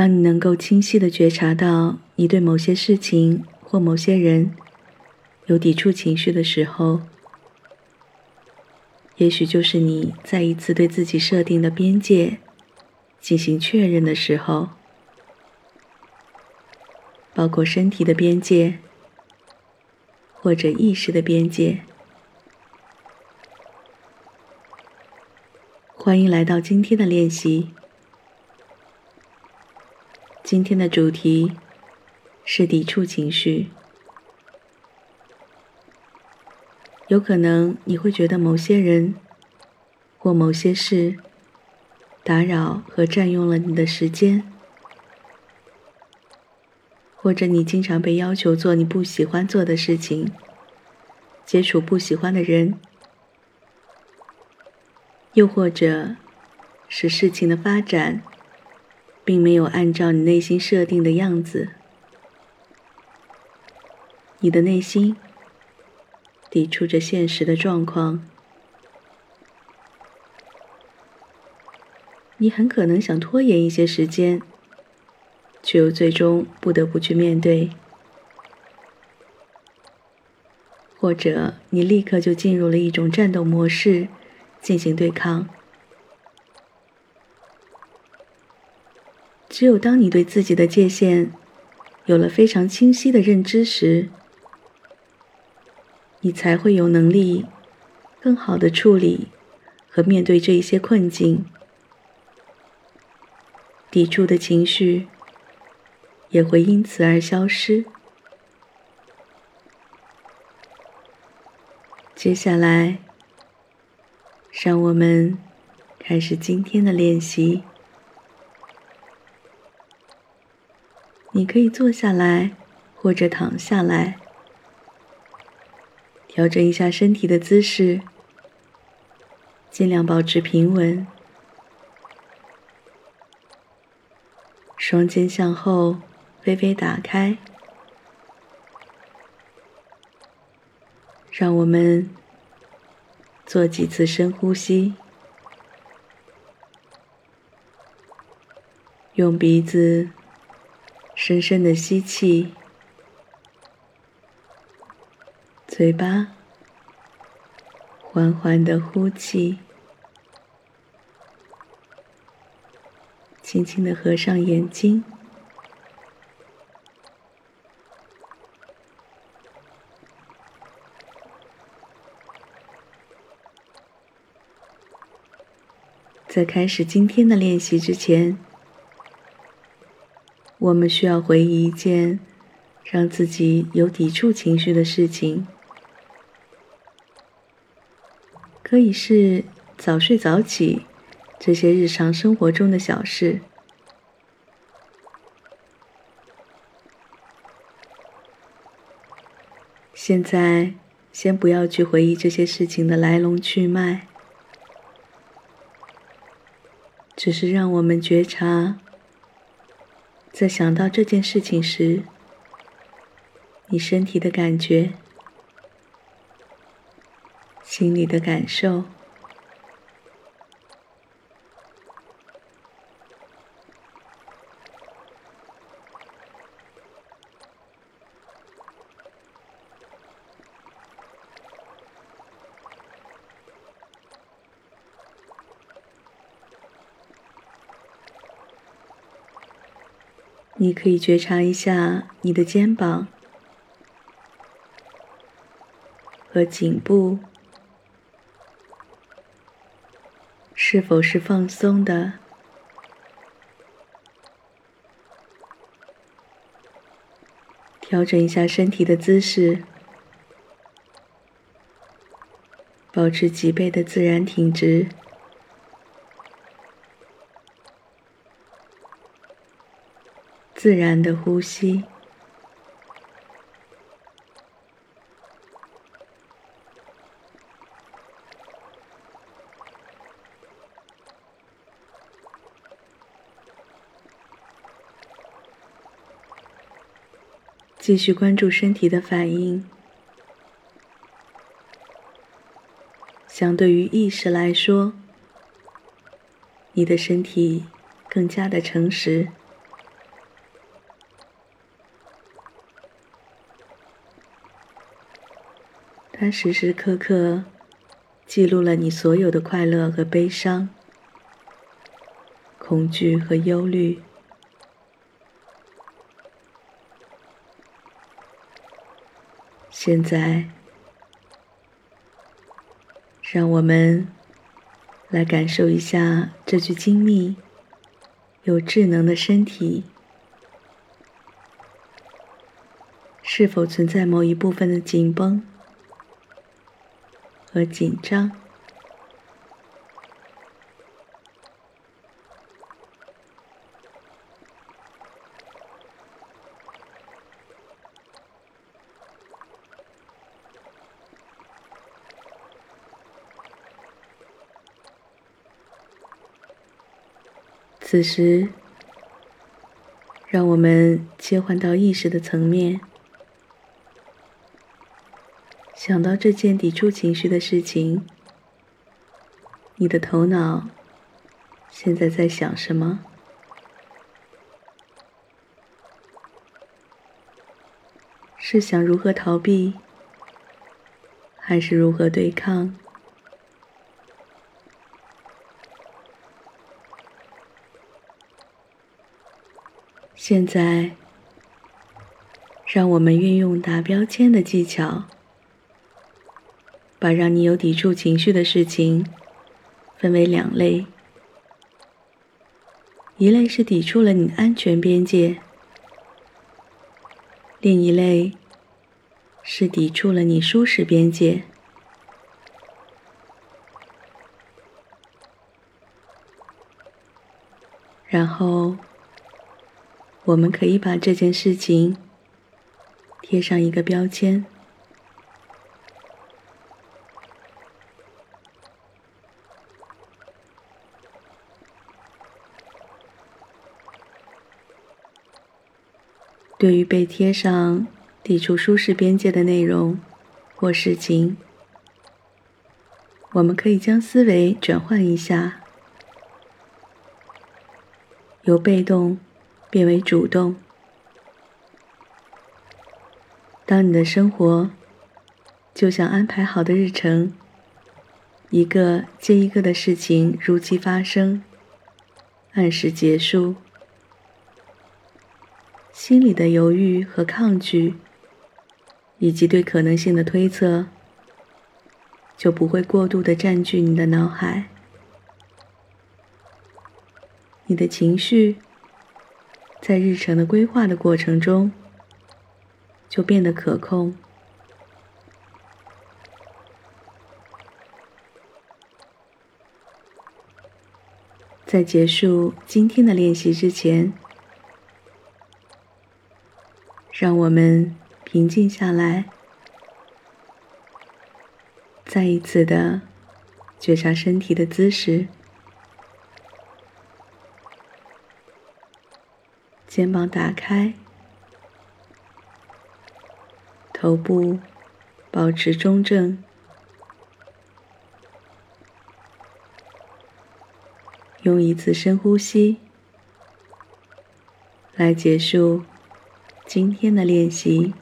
当你能够清晰的觉察到你对某些事情或某些人有抵触情绪的时候，也许就是你再一次对自己设定的边界进行确认的时候，包括身体的边界或者意识的边界。欢迎来到今天的练习。今天的主题是抵触情绪。有可能你会觉得某些人或某些事打扰和占用了你的时间，或者你经常被要求做你不喜欢做的事情，接触不喜欢的人，又或者是事情的发展。并没有按照你内心设定的样子，你的内心抵触着现实的状况，你很可能想拖延一些时间，却又最终不得不去面对，或者你立刻就进入了一种战斗模式，进行对抗。只有当你对自己的界限有了非常清晰的认知时，你才会有能力更好的处理和面对这一些困境，抵触的情绪也会因此而消失。接下来，让我们开始今天的练习。你可以坐下来，或者躺下来，调整一下身体的姿势，尽量保持平稳，双肩向后微微打开。让我们做几次深呼吸，用鼻子。深深的吸气，嘴巴缓缓的呼气，轻轻的合上眼睛。在开始今天的练习之前。我们需要回忆一件让自己有抵触情绪的事情，可以是早睡早起这些日常生活中的小事。现在，先不要去回忆这些事情的来龙去脉，只是让我们觉察。在想到这件事情时，你身体的感觉、心里的感受，你可以觉察一下你的肩膀和颈部是否是放松的，调整一下身体的姿势，保持脊背的自然挺直。自然的呼吸，继续关注身体的反应。相对于意识来说，你的身体更加的诚实。它时时刻刻记录了你所有的快乐和悲伤、恐惧和忧虑。现在，让我们来感受一下这具精密、有智能的身体。是否存在某一部分的紧绷和紧张？此时，让我们切换到意识的层面。想到这件抵触情绪的事情，你的头脑现在在想什么？是想如何逃避，还是如何对抗？现在，让我们运用打标签的技巧。把让你有抵触情绪的事情分为两类：一类是抵触了你安全边界，另一类是抵触了你舒适边界。然后，我们可以把这件事情贴上一个标签。对于被贴上抵触舒适边界的内容或事情，我们可以将思维转换一下，由被动变为主动。当你的生活就像安排好的日程，一个接一个的事情如期发生，按时结束。心里的犹豫和抗拒，以及对可能性的推测，就不会过度的占据你的脑海。你的情绪，在日程的规划的过程中，就变得可控。在结束今天的练习之前。让我们平静下来，再一次的觉察身体的姿势，肩膀打开，头部保持中正，用一次深呼吸来结束。今天的练习。